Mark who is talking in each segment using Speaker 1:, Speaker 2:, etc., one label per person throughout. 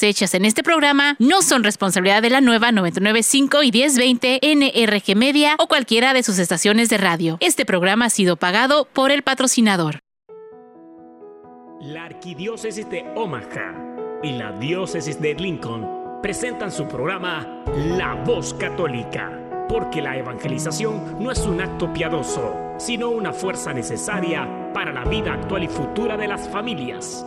Speaker 1: hechas en este programa no son responsabilidad de la nueva 995 y 1020 NRG Media o cualquiera de sus estaciones de radio. Este programa ha sido pagado por el patrocinador.
Speaker 2: La Arquidiócesis de Omaha y la Diócesis de Lincoln presentan su programa La Voz Católica, porque la evangelización no es un acto piadoso, sino una fuerza necesaria para la vida actual y futura de las familias.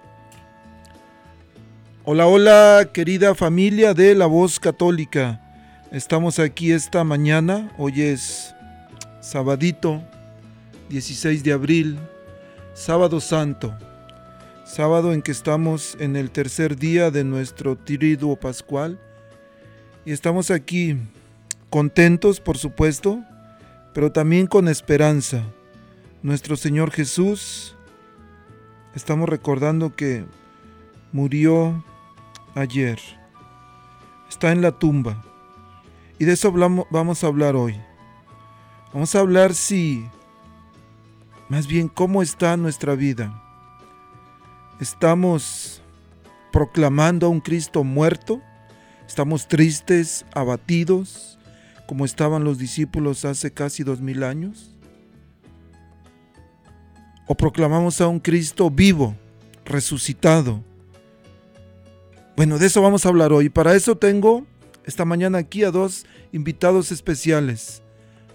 Speaker 3: Hola, hola, querida familia de la voz católica. Estamos aquí esta mañana, hoy es sabadito, 16 de abril, sábado santo sábado en que estamos en el tercer día de nuestro triduo pascual y estamos aquí contentos, por supuesto, pero también con esperanza. Nuestro Señor Jesús, estamos recordando que murió ayer, está en la tumba y de eso vamos a hablar hoy. Vamos a hablar si, más bien, cómo está nuestra vida Estamos proclamando a un Cristo muerto. Estamos tristes, abatidos, como estaban los discípulos hace casi dos mil años. O proclamamos a un Cristo vivo, resucitado. Bueno, de eso vamos a hablar hoy. Para eso tengo esta mañana aquí a dos invitados especiales,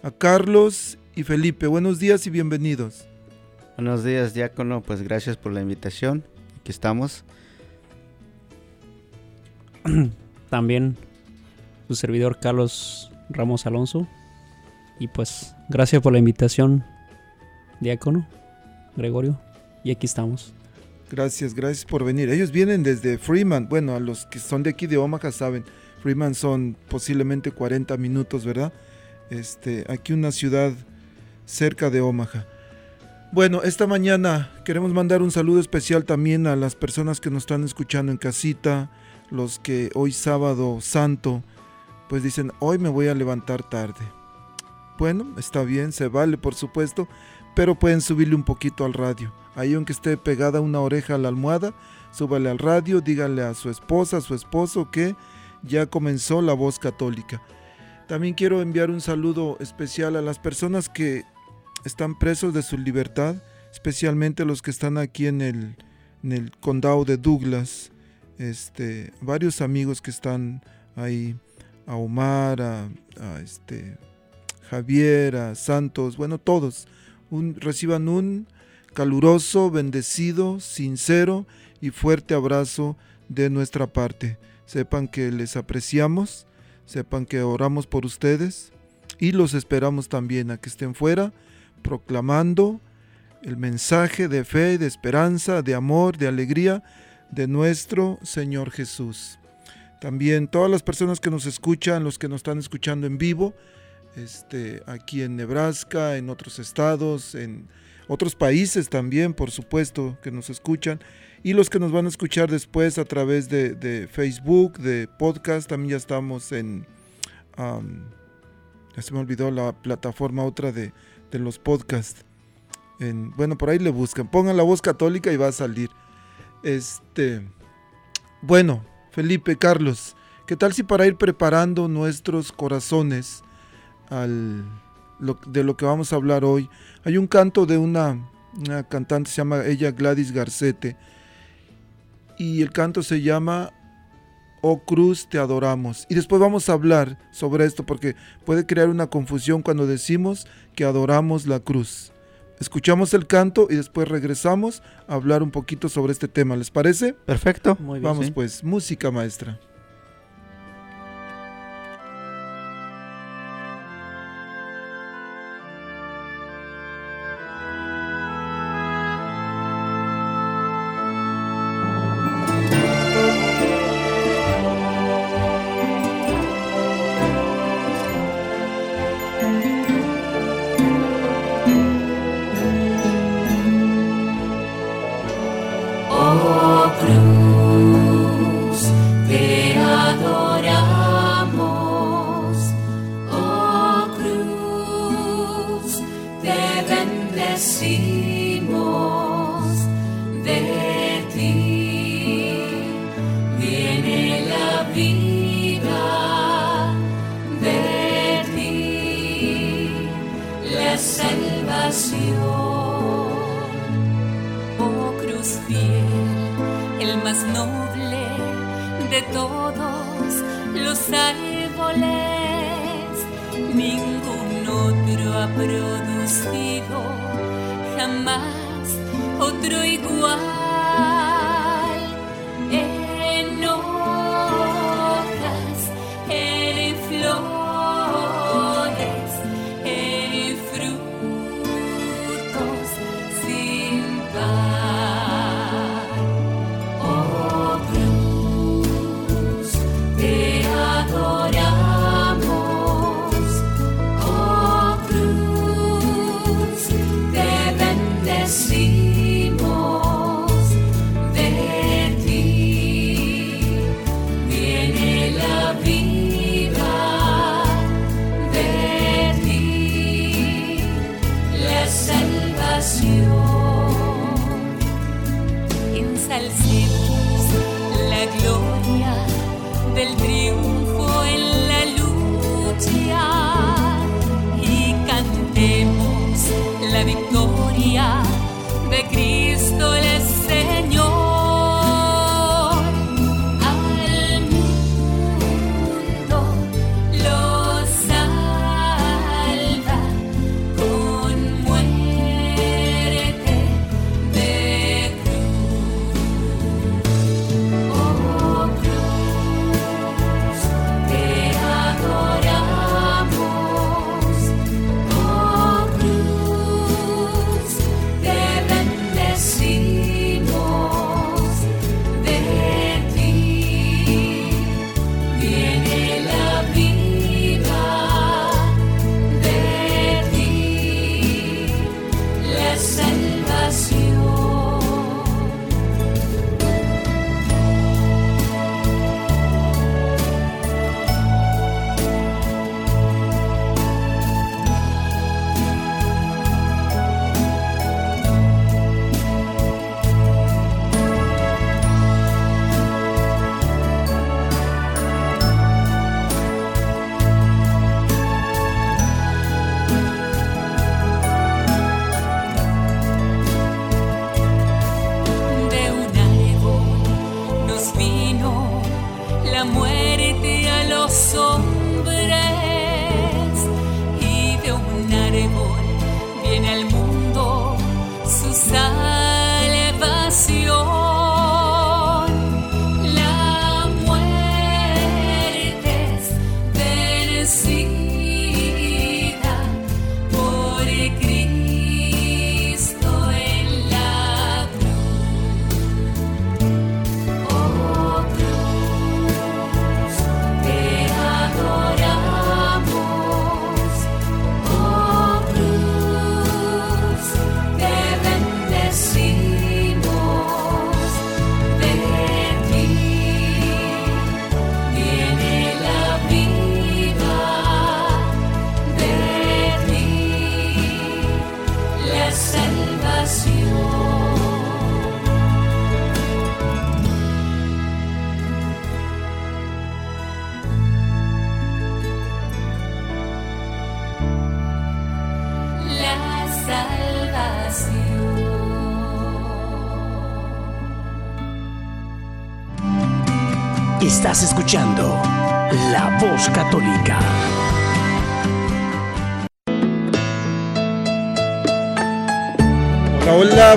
Speaker 3: a Carlos y Felipe. Buenos días y bienvenidos.
Speaker 4: Buenos días, diácono. Pues gracias por la invitación aquí estamos.
Speaker 5: También su servidor Carlos Ramos Alonso. Y pues gracias por la invitación, diácono, Gregorio. Y aquí estamos.
Speaker 3: Gracias, gracias por venir. Ellos vienen desde Freeman. Bueno, a los que son de aquí de Omaha saben, Freeman son posiblemente 40 minutos, ¿verdad? Este, aquí una ciudad cerca de Omaha. Bueno, esta mañana queremos mandar un saludo especial también a las personas que nos están escuchando en casita, los que hoy sábado santo, pues dicen, hoy me voy a levantar tarde. Bueno, está bien, se vale por supuesto, pero pueden subirle un poquito al radio. Ahí aunque esté pegada una oreja a la almohada, súbale al radio, dígale a su esposa, a su esposo que ya comenzó la voz católica. También quiero enviar un saludo especial a las personas que están presos de su libertad, especialmente los que están aquí en el, condado de Douglas. Este, varios amigos que están ahí, a Omar, a, este, Javier, a Santos, bueno, todos, reciban un caluroso, bendecido, sincero y fuerte abrazo de nuestra parte. Sepan que les apreciamos, sepan que oramos por ustedes y los esperamos también a que estén fuera proclamando el mensaje de fe, de esperanza, de amor, de alegría de nuestro Señor Jesús. También todas las personas que nos escuchan, los que nos están escuchando en vivo,
Speaker 6: este, aquí en Nebraska, en otros estados, en otros países también, por supuesto, que nos escuchan. Y los que nos van a escuchar después a través de, Facebook, de podcast, también ya estamos en... ya se me olvidó la plataforma otra de, los podcasts. En, bueno, por ahí le buscan. Pongan la voz católica y va a salir. Este. Bueno, Felipe, Carlos, ¿qué tal si para ir preparando nuestros corazones al, lo- de lo que vamos a hablar hoy? Hay un canto de una, una cantante, se llama ella Gladys Garcete. Y el canto se llama Oh Cruz, te adoramos. Y después vamos a hablar sobre esto porque puede crear una confusión cuando decimos que adoramos la cruz. Escuchamos el canto y después regresamos a hablar un poquito sobre este tema. ¿Les parece?
Speaker 4: Perfecto.
Speaker 3: Muy bien.
Speaker 6: Vamos
Speaker 4: sí.
Speaker 6: pues, música maestra.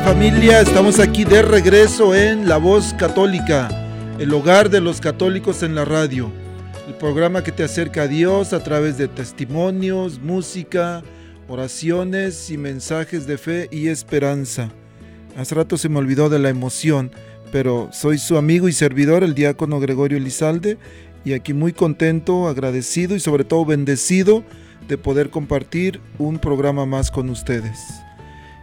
Speaker 3: Familia, estamos aquí de regreso en La Voz Católica, el hogar de los católicos en la radio, el programa que te acerca a Dios a través de testimonios, música, oraciones y mensajes de fe y esperanza. Hace rato se me olvidó de la emoción, pero soy su amigo y servidor, el diácono Gregorio Elizalde, y aquí muy contento, agradecido y sobre todo bendecido de poder compartir un programa más con ustedes.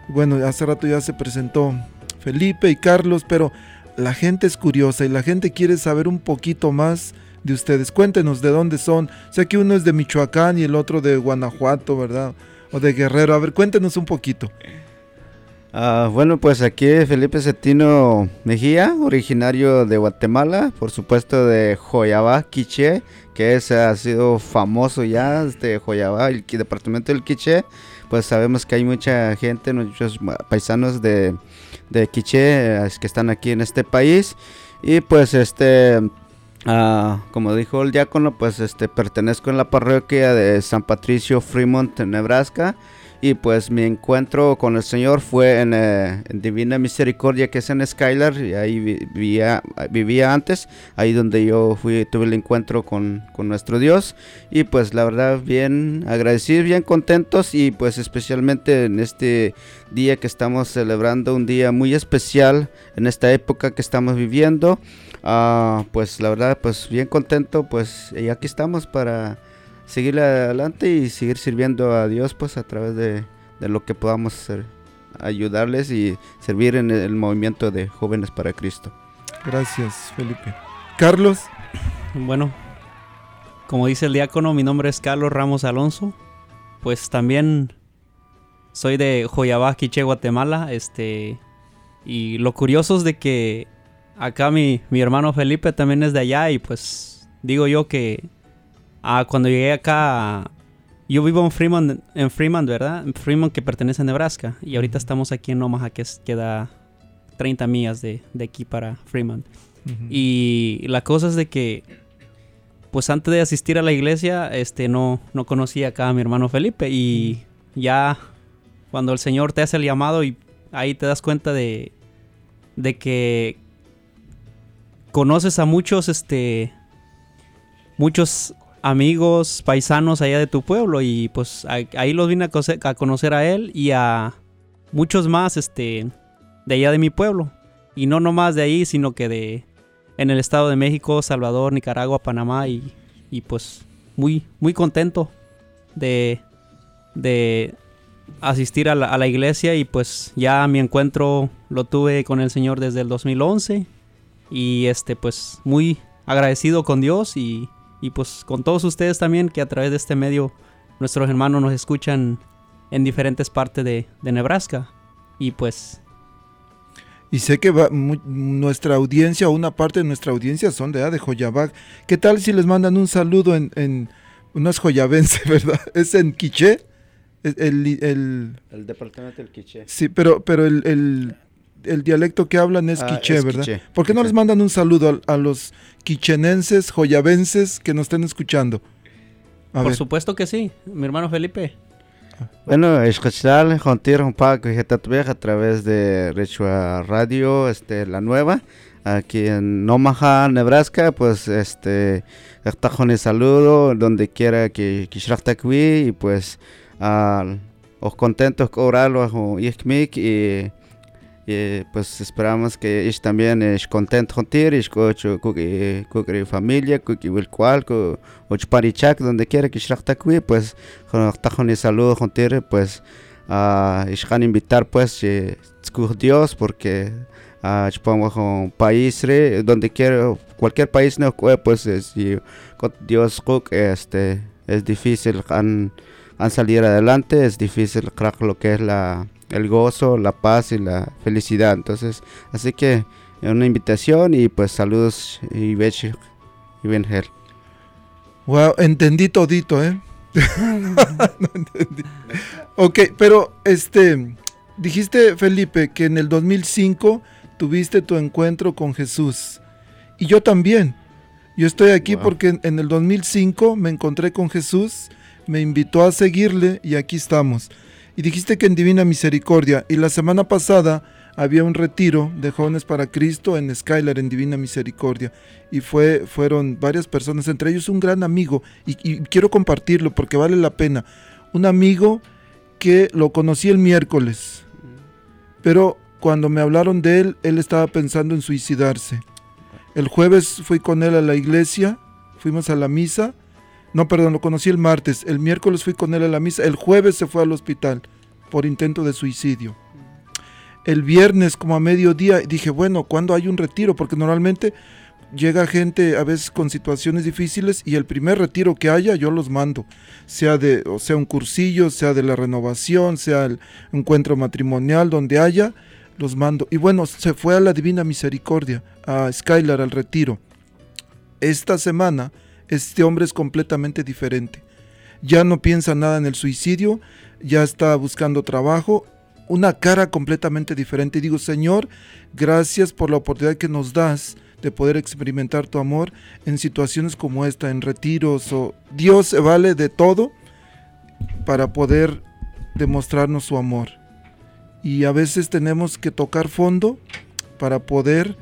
Speaker 3: Bueno, hace rato ya se presentó Felipe y Carlos, pero la gente es curiosa y la gente quiere saber un poquito más de ustedes. Cuéntenos de dónde son. Sé que uno es de Michoacán y el otro de Guanajuato, ¿verdad? O de Guerrero. A ver, cuéntenos un poquito.
Speaker 4: Ah, bueno, pues aquí Felipe Cetino Mejía, originario de Guatemala, por supuesto de Joyabá, Quiché, que es, ha sido famoso ya, este Joyabá, el departamento del Quiché. Pues sabemos que hay mucha gente, muchos paisanos de, de Quiché eh, que están aquí en este país. Y pues este, ah, como dijo el diácono, pues este pertenezco en la parroquia de San Patricio Fremont, Nebraska. Y pues mi encuentro con el Señor fue en, eh, Divina Misericordia, que es en Skylar, y ahí vi- vivía, vivía antes, ahí donde yo fui, tuve el encuentro con, con nuestro Dios. Y pues la verdad, bien agradecidos, bien contentos, y pues especialmente en este día que estamos celebrando, un día muy especial en esta época que estamos viviendo. Ah, pues la verdad, pues bien contento, pues y aquí estamos para seguir adelante y seguir sirviendo a Dios pues a través de, de lo que podamos hacer, ayudarles y servir en el movimiento de jóvenes para Cristo.
Speaker 3: Gracias, Felipe. Carlos,
Speaker 5: Bueno, como dice el diácono, mi nombre es Carlos Ramos Alonso. Pues también soy de Joyabá, Quiché, Guatemala. Este, y lo curioso es de que acá mi, mi hermano Felipe también es de allá. Y pues digo yo que ah, cuando llegué acá, yo vivo en Fremont, en Fremont, ¿verdad? En Fremont que pertenece a Nebraska. Y ahorita estamos aquí en Omaha, que es, queda 30 millas de, de aquí para Fremont. Y la cosa es de que, pues antes de asistir a la iglesia, este, no, no conocía acá a mi hermano Felipe. Y ya cuando el Señor te hace el llamado y ahí te das cuenta de, de que conoces a muchos, este, muchos amigos, paisanos allá de tu pueblo. Y pues ahí- los vine a conocer a él y a muchos más, este, de allá de mi pueblo. Y no nomás de ahí, sino que de en el Estado de México, Salvador, Nicaragua, Panamá y, y pues muy, muy contento de, de asistir a la, a la iglesia y pues ya mi encuentro lo tuve con el Señor desde el 2011 y este pues muy agradecido con Dios y, y pues con todos ustedes también que a través de este medio nuestros hermanos nos escuchan en diferentes partes de, de Nebraska y pues
Speaker 3: y sé que va, mu- nuestra audiencia, o una parte de nuestra audiencia son de, ah, de Joyabag. ¿Qué tal si les mandan un saludo en, en no es joyabense, ¿verdad? Es en quiché. El, el- el-
Speaker 4: El departamento del Quiché.
Speaker 3: sí, pero, pero el, el- el dialecto que hablan es
Speaker 4: Ah,
Speaker 3: quiché,
Speaker 4: es
Speaker 3: ¿verdad?
Speaker 4: quiché,
Speaker 3: ¿Por qué no les mandan un saludo a, a los quichenenses, joyabenses que nos estén escuchando? A
Speaker 5: por
Speaker 3: ver.
Speaker 5: supuesto que sí, mi hermano Felipe.
Speaker 4: Bueno, escuchar contigo un poco que a través de Rechua Radio, este, la nueva, aquí en Omaha, Nebraska, pues, este, está con el saludo, donde quiera que que esté aquí, y pues, os contentos con orarlo, o Ichmik, y, y pues esperamos que es también es contento contigo, y con tu familia, con el cual, con o Parichak, donde quiera que esté aquí, pues, con está con el saludo contigo, pues, a uh, invitar pues eh, escuch Dios porque uh, pongo con país re, donde quiera cualquier país no pues es, si con Dios cook, este es difícil han, han salir adelante es difícil crack lo que es la el gozo la paz y la felicidad entonces así que una invitación y pues saludos y beche y bien gel
Speaker 3: Wow, entendí todito, ¿eh? no entendí. Ok, pero este, dijiste Felipe que en el 2005 tuviste tu encuentro con Jesús y yo también. Yo estoy aquí
Speaker 4: Wow.
Speaker 3: porque en- en el 2005 me encontré con Jesús, me invitó a seguirle y aquí estamos. Y dijiste que en Divina Misericordia. Y la semana pasada había un retiro de jóvenes para Cristo en Skylar, en Divina Misericordia. Y fue, fueron varias personas, entre ellos un gran amigo. Y, y quiero compartirlo porque vale la pena. Un amigo que lo conocí el miércoles. Pero cuando me hablaron de él, él estaba pensando en suicidarse. El jueves fui con él a la iglesia, fuimos a la misa. No, perdón, lo conocí el martes. El miércoles fui con él a la misa. El jueves se fue al hospital por intento de suicidio. El viernes, como a mediodía, dije, bueno, ¿cuándo hay un retiro? Porque normalmente llega gente a veces con situaciones difíciles y el primer retiro que haya yo los mando, sea de o sea un cursillo, sea de la renovación, sea el encuentro matrimonial donde haya, los mando. Y bueno, se fue a la Divina Misericordia, a Skylar al retiro. Esta semana este hombre es completamente diferente. Ya no piensa nada en el suicidio, ya está buscando trabajo, una cara completamente diferente. Y digo, Señor, gracias por la oportunidad que nos das de poder experimentar tu amor en situaciones como esta, en retiros o Dios se vale de todo para poder demostrarnos su amor. Y a veces tenemos que tocar fondo para poder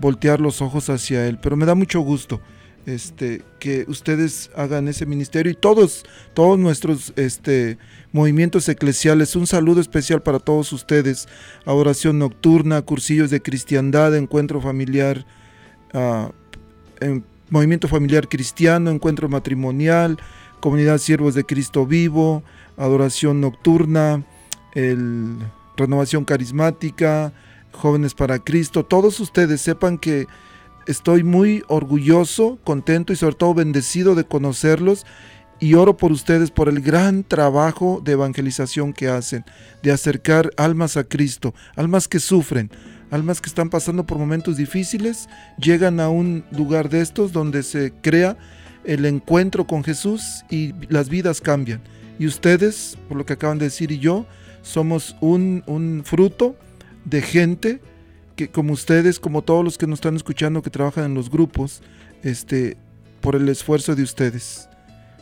Speaker 3: voltear los ojos hacia él. Pero me da mucho gusto este, que ustedes hagan ese ministerio y todos, todos nuestros este, movimientos eclesiales. Un saludo especial para todos ustedes. A oración nocturna, cursillos de cristiandad, encuentro familiar, ah, en- movimiento familiar cristiano, encuentro matrimonial, comunidad siervos de Cristo vivo, adoración nocturna, el, renovación carismática, jóvenes para Cristo. Todos ustedes sepan que estoy muy orgulloso, contento y sobre todo bendecido de conocerlos y oro por ustedes por el gran trabajo de evangelización que hacen, de acercar almas a Cristo, almas que sufren, almas que están pasando por momentos difíciles, llegan a un lugar de estos donde se crea el encuentro con Jesús y las vidas cambian. Y ustedes, por lo que acaban de decir, y yo, somos un, un fruto de gente que como ustedes, como todos los que nos están escuchando que trabajan en los grupos, este, por el esfuerzo de ustedes.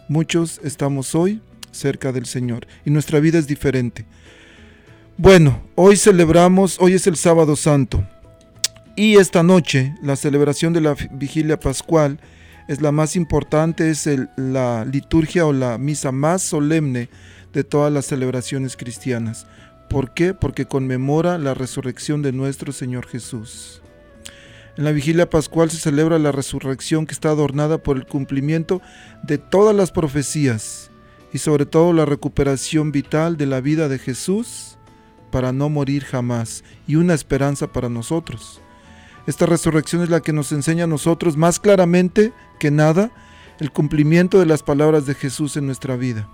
Speaker 3: Muchos estamos hoy cerca del Señor y nuestra vida es diferente. Bueno, hoy celebramos, hoy es el sábado santo y esta noche la celebración de la vigilia pascual es la más importante, es la liturgia o la misa más solemne de todas las celebraciones cristianas. ¿Por qué? Porque conmemora la resurrección de nuestro Señor Jesús. En la vigilia pascual se celebra la resurrección que está adornada por el cumplimiento de todas las profecías y sobre todo la recuperación vital de la vida de Jesús para no morir jamás y una esperanza para nosotros. Esta resurrección es la que nos enseña a nosotros más claramente que nada el cumplimiento de las palabras de Jesús en nuestra vida.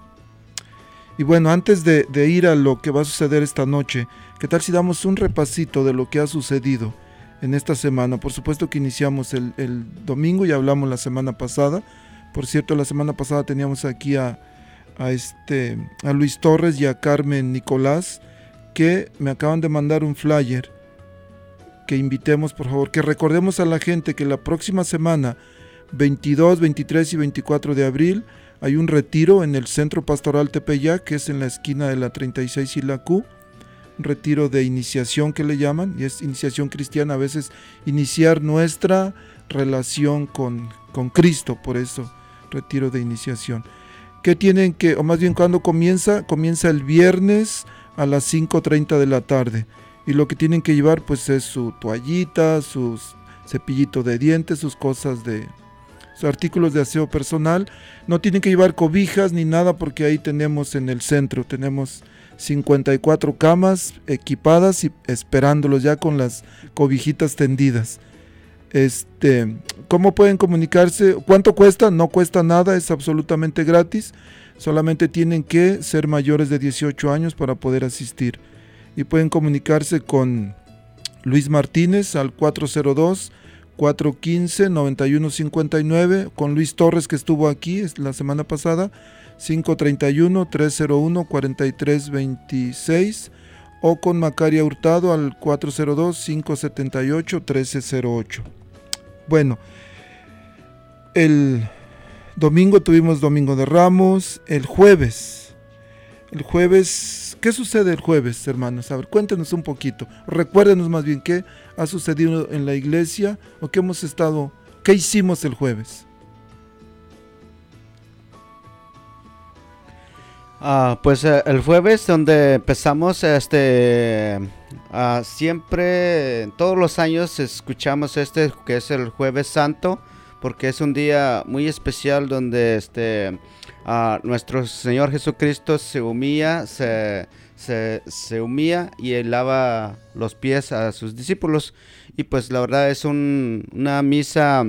Speaker 3: Y bueno, antes de, ir a lo que va a suceder esta noche, ¿qué tal si damos un repasito de lo que ha sucedido en esta semana? Por supuesto que iniciamos el, domingo y hablamos la semana pasada. Por cierto, la semana pasada teníamos aquí a, a este, a Luis Torres y a Carmen Nicolás que me acaban de mandar un flyer que invitemos, por favor, que recordemos a la gente que la próxima semana, 22, 23 y 24 de abril, hay un retiro en el Centro Pastoral Tepeyac, que es en la esquina de la 36 y la Q. Retiro de iniciación que le llaman, y es iniciación cristiana, a veces iniciar nuestra relación con, con Cristo, por eso, retiro de iniciación. ¿Qué tienen que, o más bien cuando comienza? Comienza el viernes a las 5.30 de la tarde. Y lo que tienen que llevar pues es su toallita, sus cepillito de dientes, sus cosas de, artículos de aseo personal. No tienen que llevar cobijas ni nada porque ahí tenemos en el centro, tenemos 54 camas equipadas y esperándolos ya con las cobijitas tendidas. Este, ¿cómo pueden comunicarse? ¿Cuánto cuesta? No cuesta nada, es absolutamente gratis. Solamente tienen que ser mayores de 18 años para poder asistir. Y pueden comunicarse con Luis Martínez al 402 415-9159, con Luis Torres que estuvo aquí la semana pasada, 531-301-4326, o con Macaria Hurtado al 402-578-1308. Bueno, el domingo tuvimos Domingo de Ramos, el jueves. El jueves, ¿qué sucede el jueves, hermanos? A ver, cuéntenos un poquito. Recuérdenos más bien qué ha sucedido en la iglesia o qué hemos estado, qué hicimos el jueves.
Speaker 4: Ah, pues eh, el jueves donde empezamos, este, ah, siempre, todos los años escuchamos este que es el jueves santo, porque es un día muy especial donde este, ah, nuestro Señor Jesucristo se humilla, se, se, se humilla y lava los pies a sus discípulos. Y pues la verdad es un- una misa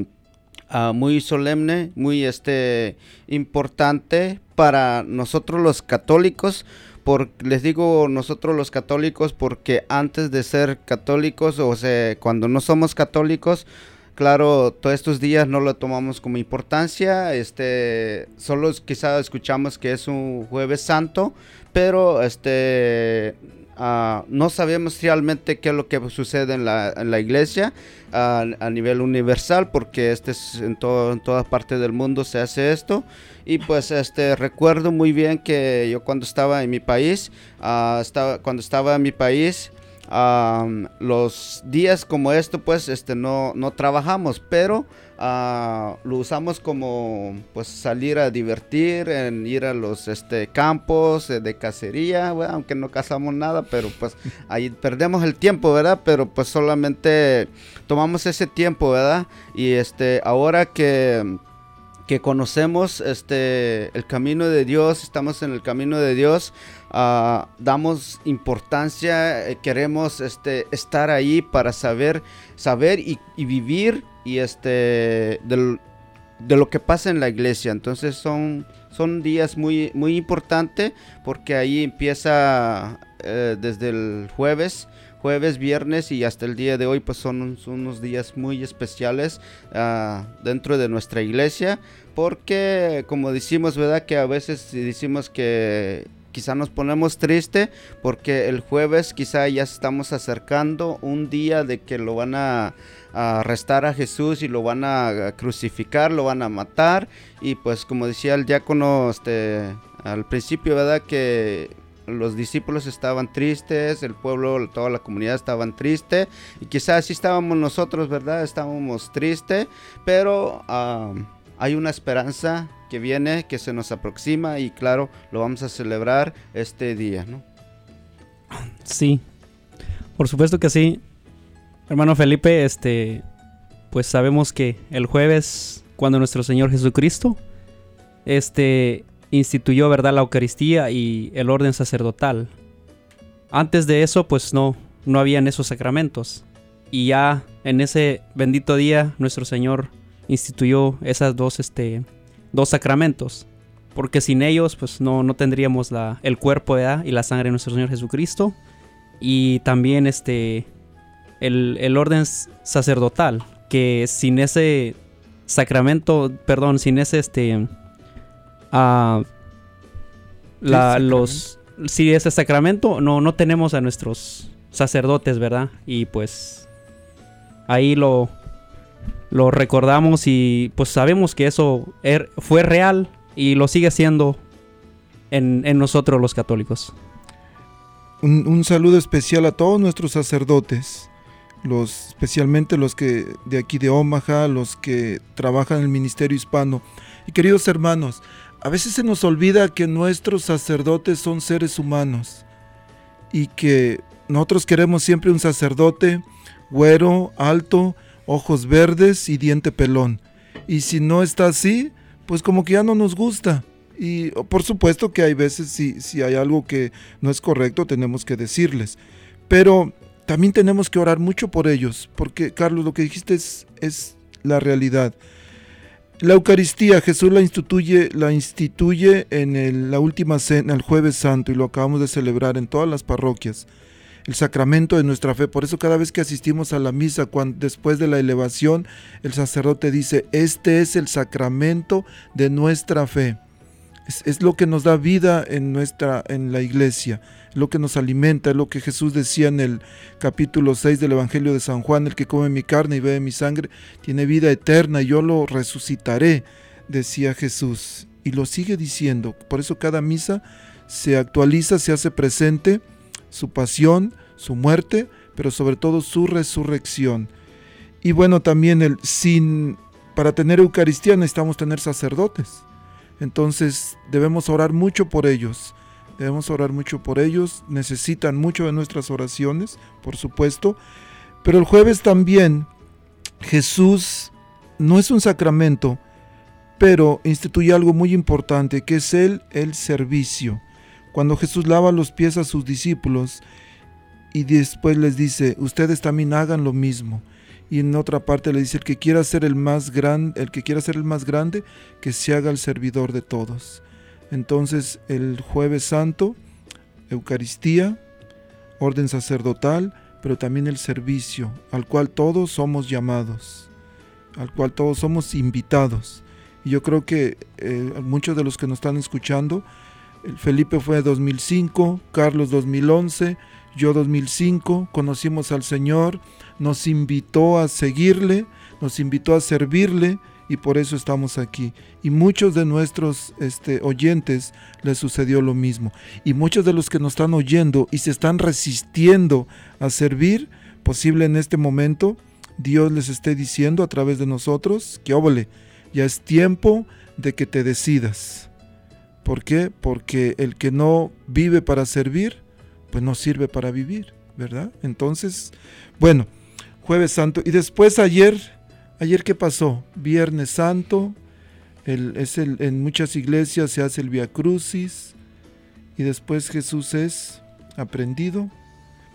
Speaker 4: ah, muy solemne, muy este importante para nosotros los católicos. Por, les digo nosotros los católicos porque antes de ser católicos, o sea, cuando no somos católicos, claro, todos estos días no lo tomamos como importancia, este, solo quizá escuchamos que es un jueves santo, pero este, ah, no sabemos realmente qué es lo que sucede en la, iglesia a, nivel universal, porque este es en, todo, en toda parte del mundo se hace esto. Y pues este recuerdo muy bien que yo cuando estaba en mi país, ah, estaba, cuando estaba en mi país, am, los días como esto pues este no, no trabajamos, pero ah, lo usamos como pues salir a divertir, en ir a los este campos eh, de cacería, bueno, aunque no cazamos nada, pero pues ahí perdemos el tiempo, ¿verdad? Pero pues solamente tomamos ese tiempo, ¿verdad? Y este ahora que que conocemos este el camino de Dios, estamos en el camino de Dios, ah, damos importancia, eh, queremos este estar ahí para saber, saber y, y vivir y este de lo que pasa en la iglesia. Entonces son son días muy muy importantes porque ahí empieza eh, desde el jueves jueves, viernes y hasta el día de hoy pues son, son unos días muy especiales ah, dentro de nuestra iglesia porque como decimos, ¿verdad? Que a veces decimos que quizá nos ponemos triste porque el jueves quizá ya estamos acercando un día de que lo van a, arrestar a Jesús y lo van a crucificar, lo van a matar y pues como decía el diácono este, al principio, ¿verdad? Que los discípulos estaban tristes, el pueblo, toda la comunidad estaban triste y quizás así estábamos nosotros, ¿verdad? Estábamos tristes, pero ah, hay una esperanza que viene, que se nos aproxima y claro, lo vamos a celebrar este día, ¿no?
Speaker 5: Sí, por supuesto que sí. Hermano Felipe, este, pues sabemos que el jueves, cuando nuestro Señor Jesucristo, este, instituyó, ¿verdad?, la Eucaristía y el orden sacerdotal. Antes de eso, pues no, no habían esos sacramentos. Y ya en ese bendito día, nuestro Señor instituyó esas dos, este, dos sacramentos. Porque sin ellos, pues no, no tendríamos la, el cuerpo ¿verdad? y la sangre de nuestro Señor Jesucristo y también este el, el orden sacerdotal que sin ese sacramento perdón sin ese este ah, la,
Speaker 3: sacramento?
Speaker 5: los si ese sacramento no no tenemos a nuestros sacerdotes verdad y pues ahí lo lo recordamos y pues sabemos que eso er- fue real y lo sigue siendo en, en nosotros los católicos
Speaker 3: Un, un saludo especial a todos nuestros sacerdotes, los, especialmente los que de aquí de Omaha, los que trabajan en el ministerio hispano. Y queridos hermanos, a veces se nos olvida que nuestros sacerdotes son seres humanos y que nosotros queremos siempre un sacerdote güero, alto, ojos verdes y diente pelón. Y si no está así, pues como que ya no nos gusta. Y oh, por supuesto que hay veces si, si hay algo que no es correcto, tenemos que decirles. Pero también tenemos que orar mucho por ellos, porque Carlos, lo que dijiste es, es la realidad. La Eucaristía, Jesús la instituye, la instituye en la última cena, el jueves santo, y lo acabamos de celebrar en todas las parroquias. El sacramento de nuestra fe. Por eso cada vez que asistimos a la misa, cuando, después de la elevación, el sacerdote dice, este es el sacramento de nuestra fe. Es, lo que nos da vida en nuestra en la iglesia, lo que nos alimenta, es lo que Jesús decía en el capítulo 6 del Evangelio de San Juan, el que come mi carne y bebe mi sangre tiene vida eterna y yo lo resucitaré, decía Jesús. Y lo sigue diciendo. Por eso cada misa se actualiza, se hace presente su pasión, su muerte, pero sobre todo su resurrección. Y bueno, también el sin para tener Eucaristía necesitamos tener sacerdotes. Entonces debemos orar mucho por ellos. Debemos orar mucho por ellos. Necesitan mucho de nuestras oraciones, por supuesto. Pero el jueves también Jesús no es un sacramento, pero instituye algo muy importante, que es el, el servicio. Cuando Jesús lava los pies a sus discípulos y después les dice, ustedes también hagan lo mismo. Y en otra parte le dice, el que quiera ser el más grande, el que quiera ser el más grande, que se haga el servidor de todos. Entonces, el jueves santo, Eucaristía, orden sacerdotal, pero también el servicio, al cual todos somos llamados, al cual todos somos invitados. Y yo creo que eh, muchos de los que nos están escuchando Felipe fue 2005, Carlos 2011, yo 2005, conocimos al Señor, nos invitó a seguirle, nos invitó a servirle y por eso estamos aquí. Y muchos de nuestros este, oyentes les sucedió lo mismo. Y muchos de los que nos están oyendo y se están resistiendo a servir, posible en este momento, Dios les esté diciendo a través de nosotros que, óvole, ya es tiempo de que te decidas ¿Por qué? Porque el que no vive para servir, pues no sirve para vivir, ¿verdad? Entonces, bueno, jueves santo. Y después ayer, ayer qué pasó? Viernes santo, es en muchas iglesias se hace el Via Crucis y después Jesús es aprendido.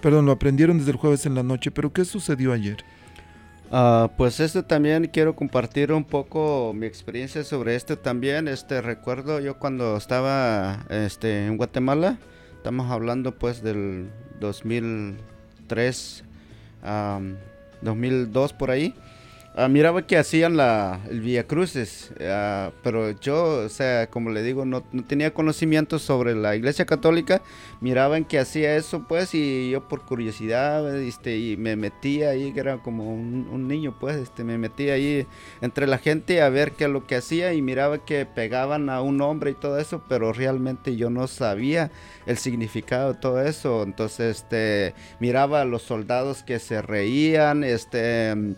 Speaker 3: Perdón, lo aprendieron desde el jueves en la noche, pero ¿qué sucedió ayer?
Speaker 4: Uh, pues esto también quiero compartir un poco mi experiencia sobre esto también. Este recuerdo yo cuando estaba este, en Guatemala, estamos hablando pues del 2003, um, 2002 por ahí. Ah, miraba que hacían la, el Via Cruces, ah, pero yo, o sea, como le digo, no, tenía conocimiento sobre la iglesia católica. Miraban que hacía eso, pues, y yo por curiosidad, este, y me metía ahí, que era como un, niño, pues, este, me metía ahí entre la gente a ver qué es lo que hacía y miraba que pegaban a un hombre y todo eso, pero realmente yo no sabía el significado de todo eso. Entonces, este, miraba a los soldados que se reían, este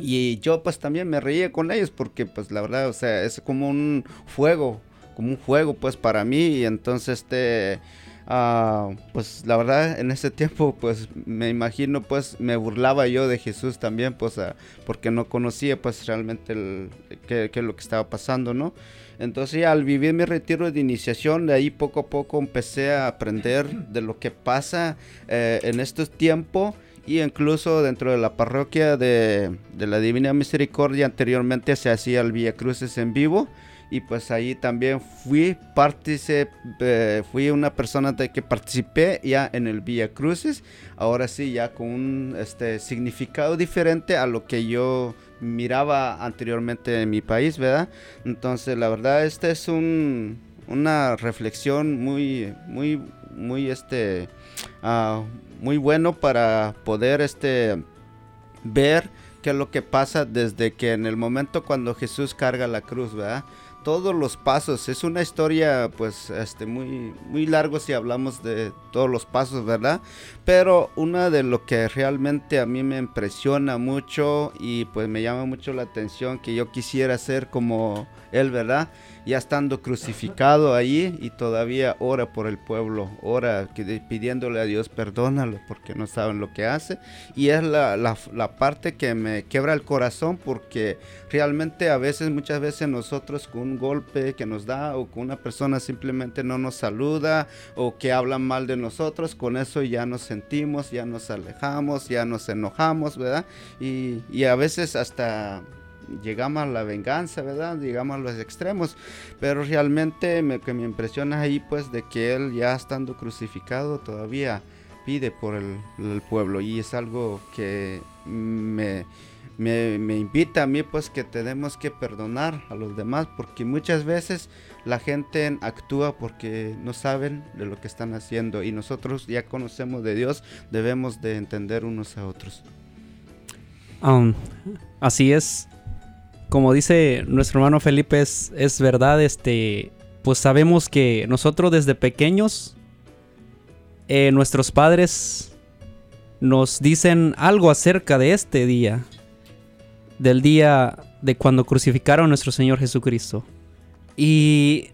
Speaker 4: y yo pues también me reía con ellos porque pues la verdad, o sea, es como un fuego, como un juego pues para mí. Y entonces este... Uh, pues la verdad en ese tiempo pues me imagino pues me burlaba yo de Jesús también pues uh, porque no conocía pues realmente el, qué, qué, es lo que estaba pasando no entonces al vivir mi retiro de iniciación de ahí poco a poco empecé a aprender de lo que pasa eh, en estos tiempos y incluso dentro de la parroquia de, la Divina Misericordia anteriormente se hacía el Vía Cruces en vivo y pues ahí también fui eh, fui una persona de que participé ya en el Vía Cruces ahora sí ya con un este significado diferente a lo que yo miraba anteriormente en mi país verdad entonces la verdad esta es un, una reflexión muy muy muy este uh, muy bueno para poder este, ver qué es lo que pasa desde que en el momento cuando Jesús carga la cruz, ¿verdad? Todos los pasos, es una historia pues este muy muy largo si hablamos de todos los pasos, ¿verdad? Pero una de lo que realmente a mí me impresiona mucho y pues me llama mucho la atención que yo quisiera ser como él, ¿verdad? ya estando crucificado ahí y todavía ora por el pueblo, ora pidiéndole a Dios perdónalo porque no saben lo que hace. Y es la, la, parte que me quebra el corazón porque realmente a veces, muchas veces nosotros con un golpe que nos da o con una persona simplemente no nos saluda o que hablan mal de nosotros, con eso ya nos sentimos, ya nos alejamos, ya nos enojamos, ¿verdad? Y, y a veces hasta llegamos a la venganza, ¿verdad? Llegamos a los extremos, pero realmente me, que me impresiona ahí pues de que él ya estando crucificado todavía pide por el, el pueblo y es algo que me, me, me invita a mí pues que tenemos que perdonar a los demás porque muchas veces la gente actúa porque no saben de lo que están haciendo y nosotros ya conocemos de Dios, debemos de entender unos a otros.
Speaker 5: Así es. Como dice nuestro hermano Felipe, es, es verdad, este, pues sabemos que nosotros desde pequeños, eh, nuestros padres nos dicen algo acerca de este día, del día de cuando crucificaron a nuestro Señor Jesucristo. Y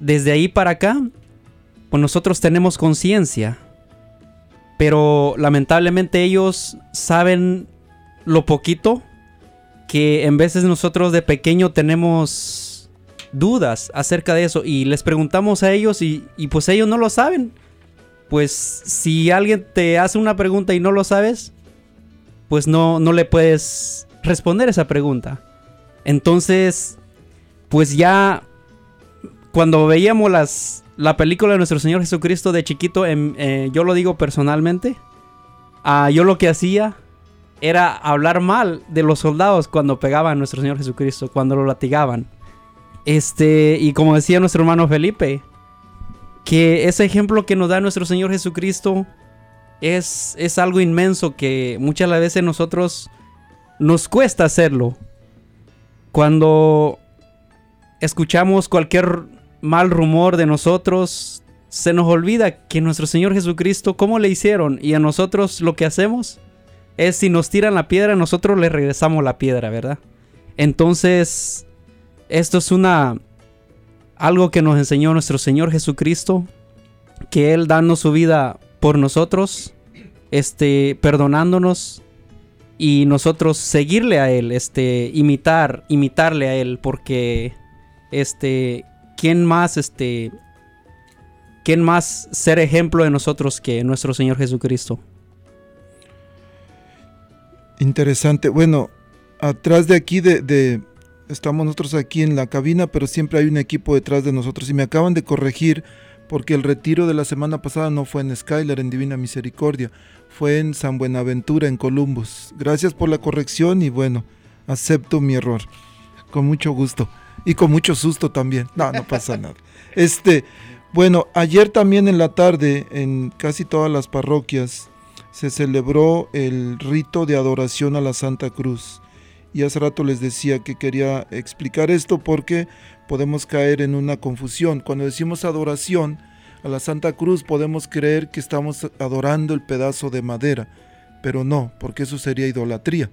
Speaker 5: desde ahí para acá, pues nosotros tenemos conciencia, pero lamentablemente ellos saben lo poquito que en veces nosotros de pequeño tenemos dudas acerca de eso y les preguntamos a ellos y, y, pues ellos no lo saben. Pues si alguien te hace una pregunta y no lo sabes, pues no, no le puedes responder esa pregunta. Entonces, pues ya cuando veíamos la película de nuestro Señor Jesucristo de chiquito, en, eh, yo lo digo personalmente, uh, yo lo que hacía era hablar mal de los soldados cuando pegaban a nuestro Señor Jesucristo, cuando lo latigaban. Este, y como decía nuestro hermano Felipe, que ese ejemplo que nos da nuestro Señor Jesucristo es, es algo inmenso que muchas veces nosotros nos cuesta hacerlo. Cuando escuchamos cualquier mal rumor de nosotros, se nos olvida que nuestro Señor Jesucristo, ¿cómo le hicieron? Y a nosotros lo que hacemos es si nos tiran la piedra, nosotros le regresamos la piedra, ¿verdad? Entonces, esto es una algo que nos enseñó nuestro Señor Jesucristo, que él dando su vida por nosotros, este perdonándonos y nosotros seguirle a él, este imitar, imitarle a él porque este quién más este quién más ser ejemplo de nosotros que nuestro Señor Jesucristo.
Speaker 3: Interesante. Bueno, atrás de aquí de, de, estamos nosotros aquí en la cabina, pero siempre hay un equipo detrás de nosotros y me acaban de corregir porque el retiro de la semana pasada no fue en Skylar, en Divina Misericordia, fue en San Buenaventura, en Columbus. Gracias por la corrección y bueno, acepto mi error. Con mucho gusto. Y con mucho susto también. No, no pasa nada. Este, bueno, ayer también en la tarde, en casi todas las parroquias, se celebró el rito de adoración a la Santa Cruz. Y hace rato les decía que quería explicar esto porque podemos caer en una confusión. Cuando decimos adoración a la Santa Cruz podemos creer que estamos adorando el pedazo de madera, pero no, porque eso sería idolatría,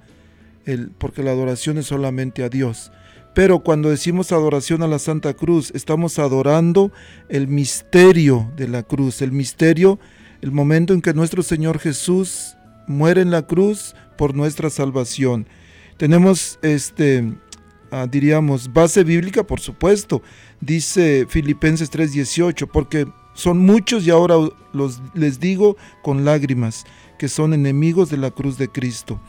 Speaker 3: el, porque la adoración es solamente a Dios. Pero cuando decimos adoración a la Santa Cruz, estamos adorando el misterio de la cruz, el misterio, el momento en que nuestro Señor Jesús muere en la cruz por nuestra salvación. Tenemos este uh, diríamos base bíblica, por supuesto. Dice Filipenses 3:18, porque son muchos y ahora los les digo con lágrimas que son enemigos de la cruz de Cristo.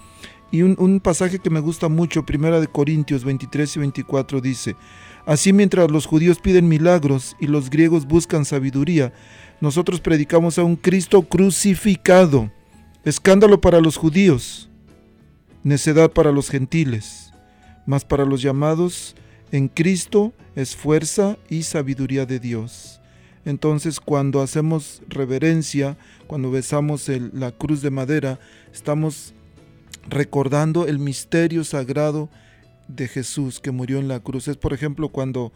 Speaker 3: Y un, pasaje que me gusta mucho, Primera de Corintios 23 y 24 dice, Así mientras los judíos piden milagros y los griegos buscan sabiduría, nosotros predicamos a un Cristo crucificado, escándalo para los judíos, necedad para los gentiles, mas para los llamados en Cristo es fuerza y sabiduría de Dios. Entonces cuando hacemos reverencia, cuando besamos el, la cruz de madera, estamos recordando el misterio sagrado de Jesús que murió en la cruz. Es por ejemplo cuando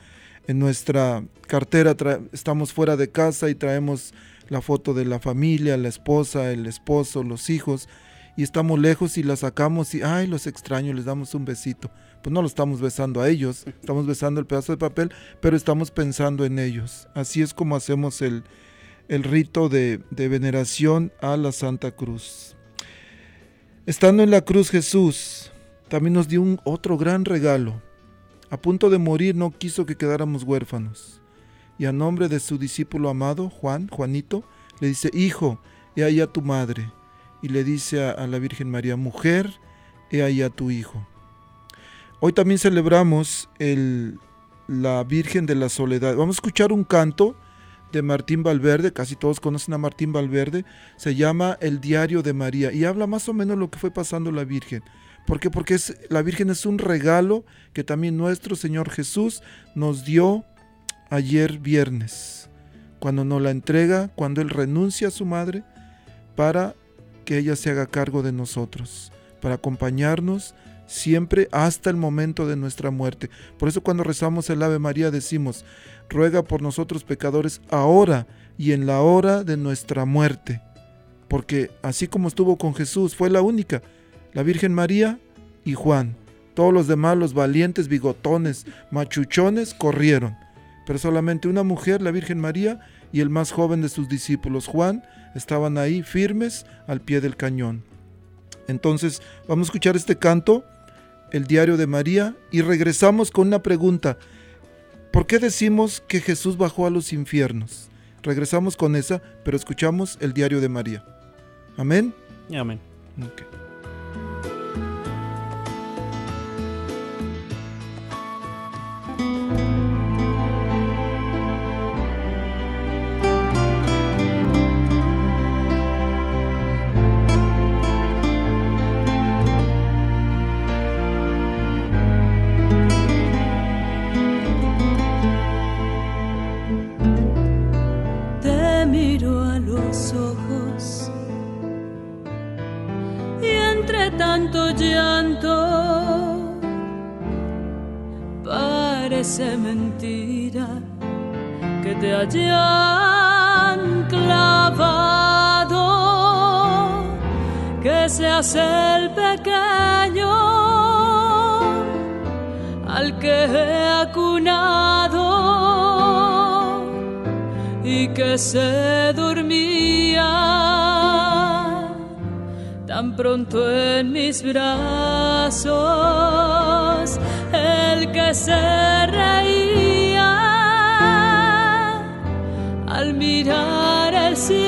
Speaker 3: en nuestra cartera estamos fuera de casa y traemos la foto de la familia, la esposa, el esposo, los hijos, y estamos lejos y la sacamos y, ay, los extraño, les damos un besito. Pues no lo estamos besando a ellos, estamos besando el pedazo de papel, pero estamos pensando en ellos. Así es como hacemos el, el rito de, de veneración a la Santa Cruz. Estando en la cruz Jesús también nos dio un otro gran regalo. A punto de morir no quiso que quedáramos huérfanos. Y a nombre de su discípulo amado, Juan, Juanito, le dice, Hijo, he ahí a tu madre. Y le dice a, la Virgen María, Mujer, he ahí a tu hijo. Hoy también celebramos el, la Virgen de la Soledad. Vamos a escuchar un canto de Martín Valverde, casi todos conocen a Martín Valverde, se llama El Diario de María y habla más o menos lo que fue pasando la Virgen. ¿Por qué? Porque la Virgen es un regalo que también nuestro Señor Jesús nos dio ayer viernes, cuando nos la entrega, cuando Él renuncia a su madre para que ella se haga cargo de nosotros, para acompañarnos siempre hasta el momento de nuestra muerte. Por eso cuando rezamos el Ave María decimos, ruega por nosotros pecadores ahora y en la hora de nuestra muerte. Porque así como estuvo con Jesús, fue la única, la Virgen María y Juan. Todos los demás, los valientes, bigotones, machuchones, corrieron. Pero solamente una mujer, la Virgen María, y el más joven de sus discípulos, Juan, estaban ahí firmes al pie del cañón. Entonces, vamos a escuchar este canto, el diario de María, y regresamos con una pregunta. ¿Por qué decimos que Jesús bajó a los infiernos? Regresamos con esa, pero escuchamos el diario de María. Amén.
Speaker 5: Amén.
Speaker 7: Parece mentira que te hayan clavado, que seas el pequeño al que he acunado y que se dormía tan pronto en mis brazos, que se reía al mirar el cielo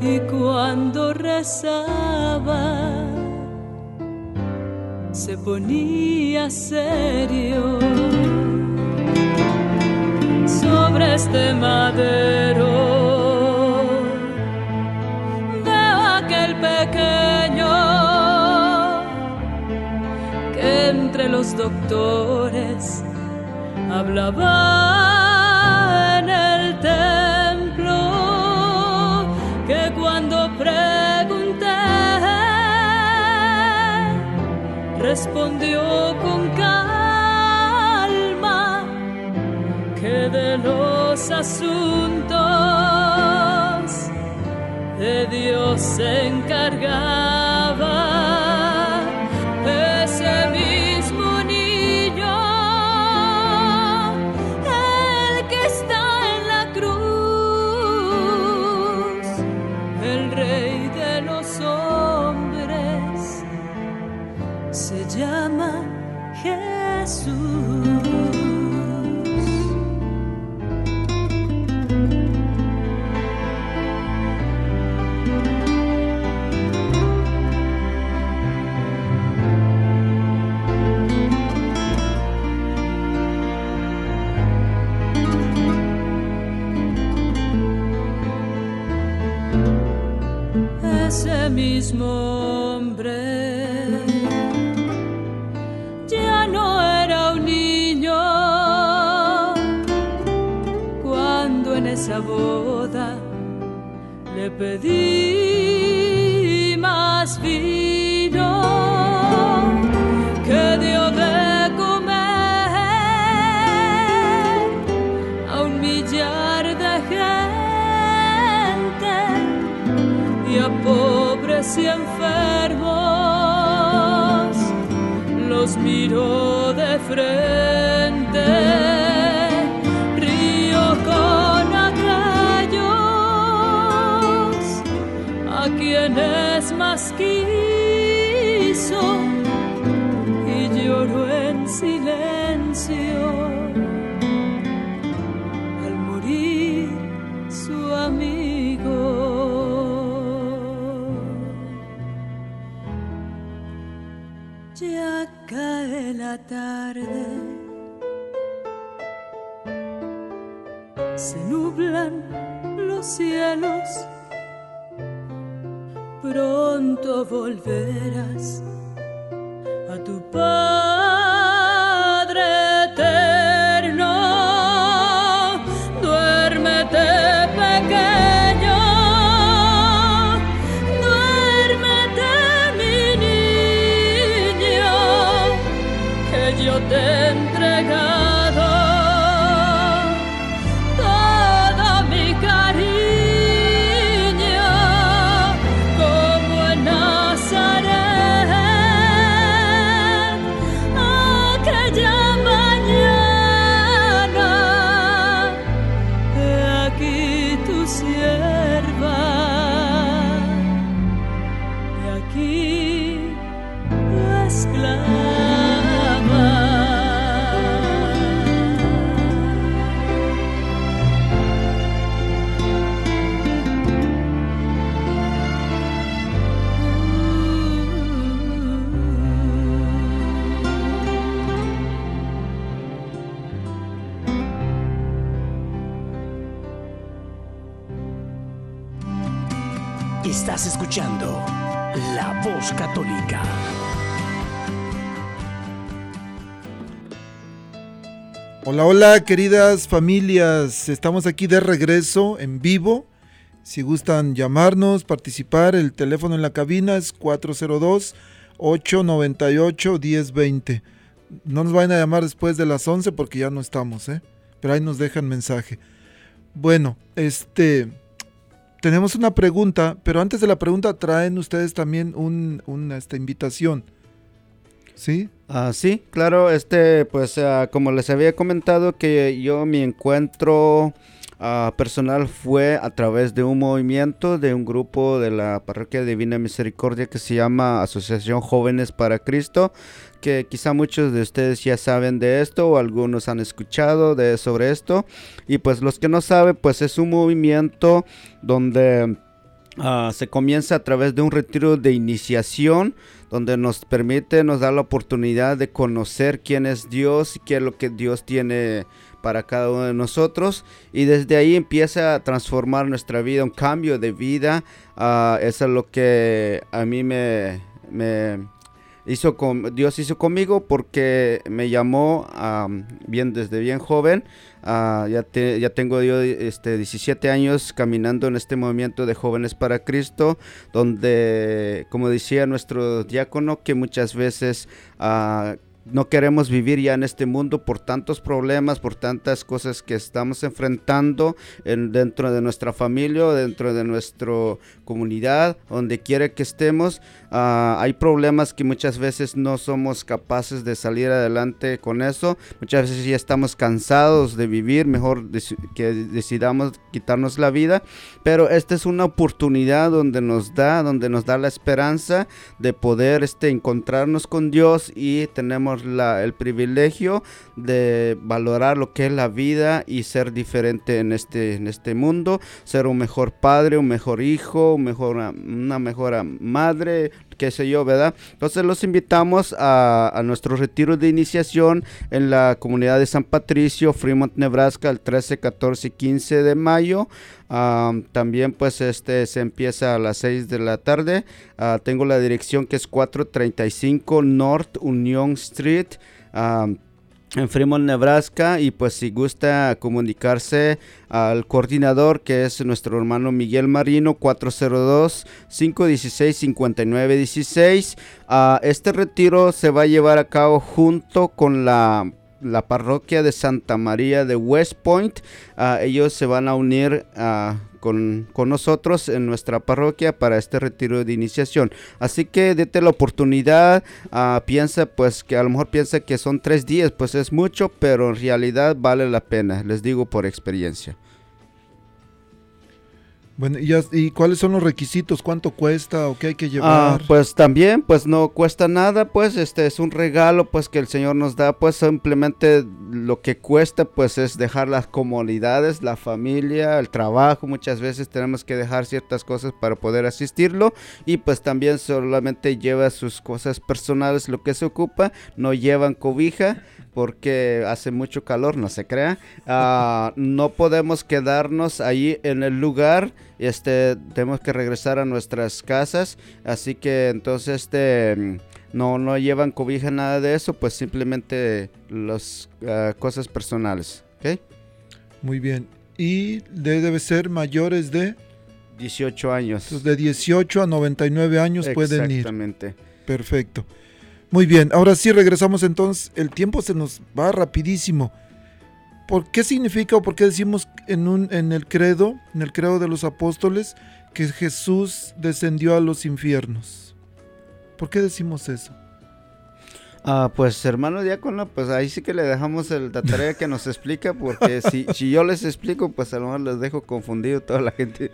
Speaker 7: y cuando rezaba se ponía serio sobre este madero. Los doctores hablaba en el templo, que cuando pregunté respondió con calma que de los asuntos de Dios se encargaba mismo hombre. Ya no era un niño cuando en esa boda le pedí y enfermos los miró tarde se nublan los cielos. Pronto volverás te
Speaker 3: Hola, queridas familias. Estamos aquí de regreso en vivo. Si gustan llamarnos, participar, el teléfono en la cabina es 402-898-1020. No nos vayan a llamar después de las 11 porque ya no estamos, ¿eh? Pero ahí nos dejan mensaje. Bueno, este... Tenemos una pregunta, pero antes de la pregunta traen ustedes también un, una esta invitación. ¿Sí?
Speaker 4: Ah, sí, claro, este, pues ah, como les había comentado que yo mi encuentro ah, personal fue a través de un movimiento de un grupo de la Parroquia Divina Misericordia que se llama Asociación Jóvenes para Cristo, que quizá muchos de ustedes ya saben de esto o algunos han escuchado de sobre esto y pues los que no saben pues es un movimiento donde Ah, se comienza a través de un retiro de iniciación donde nos permite, nos da la oportunidad de conocer quién es Dios y qué es lo que Dios tiene para cada uno de nosotros y desde ahí empieza a transformar nuestra vida, un cambio de vida. Ah, eso es lo que a mí me, me hizo con, Dios hizo conmigo porque me llamó bien desde bien joven. Ah, ya, ya tengo yo este, 17 años caminando en este movimiento de jóvenes para Cristo, donde, como decía nuestro diácono, que muchas veces ah, no queremos vivir ya en este mundo por tantos problemas, por tantas cosas que estamos enfrentando en- dentro de nuestra familia, dentro de nuestra comunidad, donde quiera que estemos. Ah, hay problemas que muchas veces no somos capaces de salir adelante con eso. Muchas veces ya estamos cansados de vivir, mejor que decidamos quitarnos la vida. Pero esta es una oportunidad donde nos da, donde nos da la esperanza de poder este, encontrarnos con Dios y tenemos la- el privilegio de valorar lo que es la vida y ser diferente en este, este mundo, ser un mejor padre, un mejor hijo, una mejor madre, qué sé yo, ¿verdad? Entonces los invitamos a, a nuestro retiro de iniciación en la comunidad de San Patricio, Fremont, Nebraska, el 13, 14 y 15 de mayo. También pues este se empieza a las 6 de la tarde. Ah, tengo la dirección que es 435 North Union Street. En Fremont, Nebraska y pues si gusta comunicarse al coordinador que es nuestro hermano Miguel Marino 402 516 5916 Ah, este retiro se va a llevar a cabo junto con la la parroquia de Santa María de West Point Ah, ellos se van a unir ah, con, nosotros en nuestra parroquia para este retiro de iniciación. Así que dete la oportunidad, ah, piensa pues que a lo mejor piensa que son tres días, pues es mucho, pero en realidad vale la pena, les digo por experiencia.
Speaker 3: Bueno, ¿y, y cuáles son los requisitos? ¿Cuánto cuesta o qué hay que
Speaker 4: Ah,
Speaker 3: llevar?
Speaker 4: pues también, pues no cuesta nada, pues este es un regalo, pues que el Señor nos da, pues simplemente lo que cuesta, pues es dejar las comodidades, la familia, el trabajo, muchas veces tenemos que dejar ciertas cosas para poder asistirlo y pues también solamente lleva sus cosas personales, lo que se ocupa, no llevan cobija, porque hace mucho calor, no se crea. Ah, no podemos quedarnos ahí en el lugar, este, tenemos que regresar a nuestras casas, así que entonces este no, no llevan cobija, nada de eso, pues simplemente las ah, cosas personales, ¿ok?
Speaker 3: Muy bien. Y de- debe ser mayores de,
Speaker 4: 18 años.
Speaker 3: entonces, de 18 a 99 años pueden ir.
Speaker 4: Exactamente.
Speaker 3: Perfecto. Muy bien, ahora sí regresamos entonces. El tiempo se nos va rapidísimo. ¿Por qué significa o por qué decimos en, un, en el credo, en el credo de los apóstoles, que Jesús descendió a los infiernos? ¿Por qué decimos eso?
Speaker 4: Ah, pues hermano diácono, pues ahí sí que le dejamos el, la tarea que nos explica, porque si, si yo les explico, pues a lo mejor les dejo confundido toda la gente.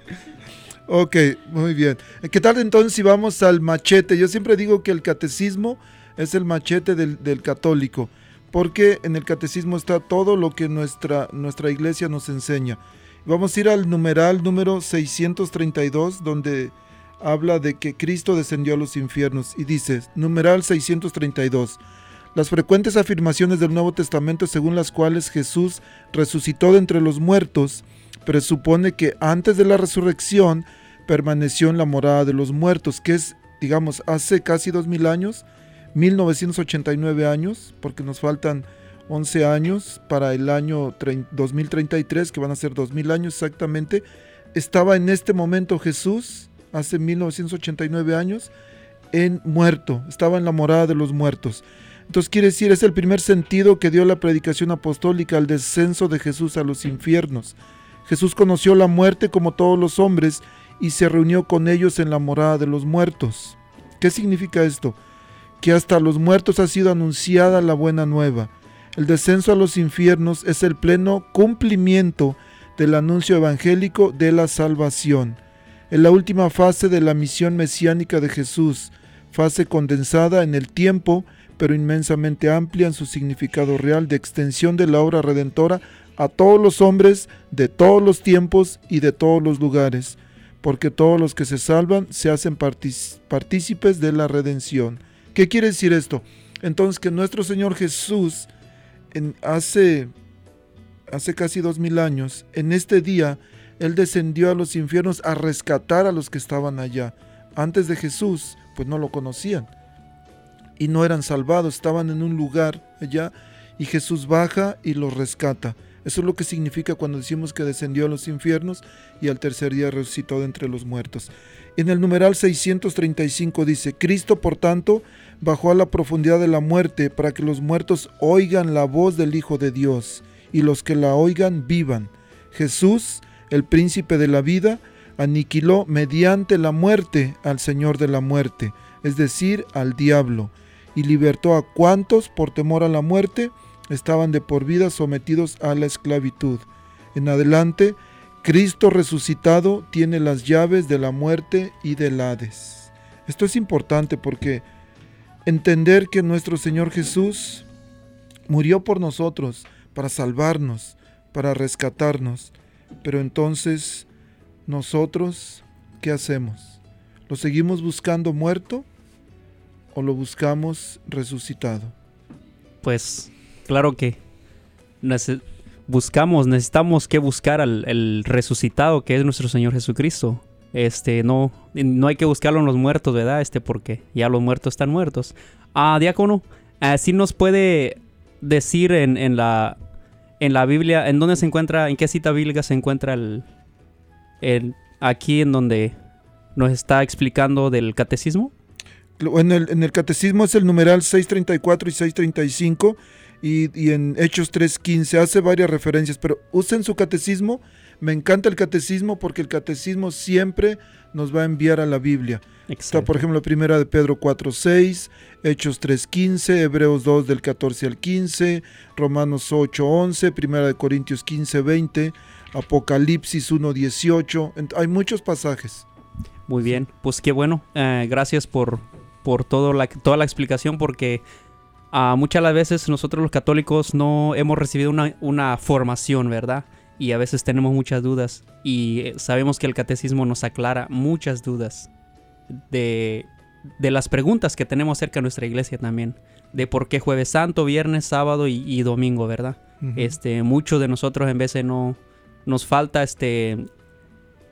Speaker 3: Ok, muy bien. ¿Qué tal entonces si vamos al machete? Yo siempre digo que el catecismo es el machete del, católico, porque en el catecismo está todo lo que nuestra, nuestra iglesia nos enseña. Vamos a ir al numeral número 632, donde habla de que Cristo descendió a los infiernos y dice, numeral 632, las frecuentes afirmaciones del Nuevo Testamento según las cuales Jesús resucitó de entre los muertos, presupone que antes de la resurrección permaneció en la morada de los muertos, que es, digamos, hace casi dos mil años, 1989 años, porque nos faltan 11 años para el año trein- 2033, que van a ser 2000 años exactamente. Estaba en este momento Jesús, hace 1989 años, en muerto, estaba en la morada de los muertos. Entonces quiere decir, es el primer sentido que dio la predicación apostólica al descenso de Jesús a los infiernos. Jesús conoció la muerte como todos los hombres y se reunió con ellos en la morada de los muertos. ¿Qué significa esto? Que hasta los muertos ha sido anunciada la buena nueva. El descenso a los infiernos es el pleno cumplimiento del anuncio evangélico de la salvación. En la última fase de la misión mesiánica de Jesús, fase condensada en el tiempo, pero inmensamente amplia en su significado real de extensión de la obra redentora a todos los hombres de todos los tiempos y de todos los lugares, porque todos los que se salvan se hacen partícipes de la redención. ¿Qué quiere decir esto? Entonces que nuestro Señor Jesús en- hace, hace casi dos mil años, en este día, Él descendió a los infiernos a rescatar a los que estaban allá. Antes de Jesús, pues no lo conocían y no eran salvados, estaban en un lugar allá y Jesús baja y los rescata. Eso es lo que significa cuando decimos que descendió a los infiernos y al tercer día resucitó de entre los muertos. En el numeral 635 dice, Cristo por tanto bajó a la profundidad de la muerte para que los muertos oigan la voz del Hijo de Dios y los que la oigan vivan. Jesús, el príncipe de la vida, aniquiló mediante la muerte al Señor de la muerte, es decir, al diablo, y libertó a cuantos, por temor a la muerte, estaban de por vida sometidos a la esclavitud. En adelante, Cristo resucitado tiene las llaves de la muerte y del Hades. Esto es importante porque entender que nuestro Señor Jesús murió por nosotros, para salvarnos, para rescatarnos, pero entonces nosotros, ¿qué hacemos? ¿Lo seguimos buscando muerto o lo buscamos resucitado?
Speaker 5: Pues claro que buscamos, necesitamos que buscar al resucitado que es nuestro Señor Jesucristo. Este, no, no hay que buscarlo en los muertos, ¿verdad? Este, porque ya los muertos están muertos. Ah, diácono, así nos puede decir en, en la en la Biblia, ¿en dónde se encuentra, en qué cita bíblica se encuentra el, el aquí en donde nos está explicando del catecismo?
Speaker 3: En el, en el catecismo es el numeral 634 y 635 y, y en Hechos 3.15 hace varias referencias, pero usen su catecismo. Me encanta el catecismo porque el catecismo siempre nos va a enviar a la Biblia. Está, por ejemplo, primera de Pedro 4.6, Hechos 3.15, Hebreos 2 del 14 al 15, Romanos 8.11, primera de Corintios 15.20, Apocalipsis 1.18. Ent- Hay muchos pasajes.
Speaker 5: Muy bien, pues qué bueno. Eh, gracias por, por todo la, toda la explicación porque ah, muchas las veces nosotros los católicos no hemos recibido una, una formación, ¿verdad? Y a veces tenemos muchas dudas y eh, sabemos que el catecismo nos aclara muchas dudas de de las preguntas que tenemos acerca de nuestra iglesia también. De por qué jueves santo, viernes, sábado y, y domingo, ¿verdad? Este, muchos de nosotros en veces no nos falta este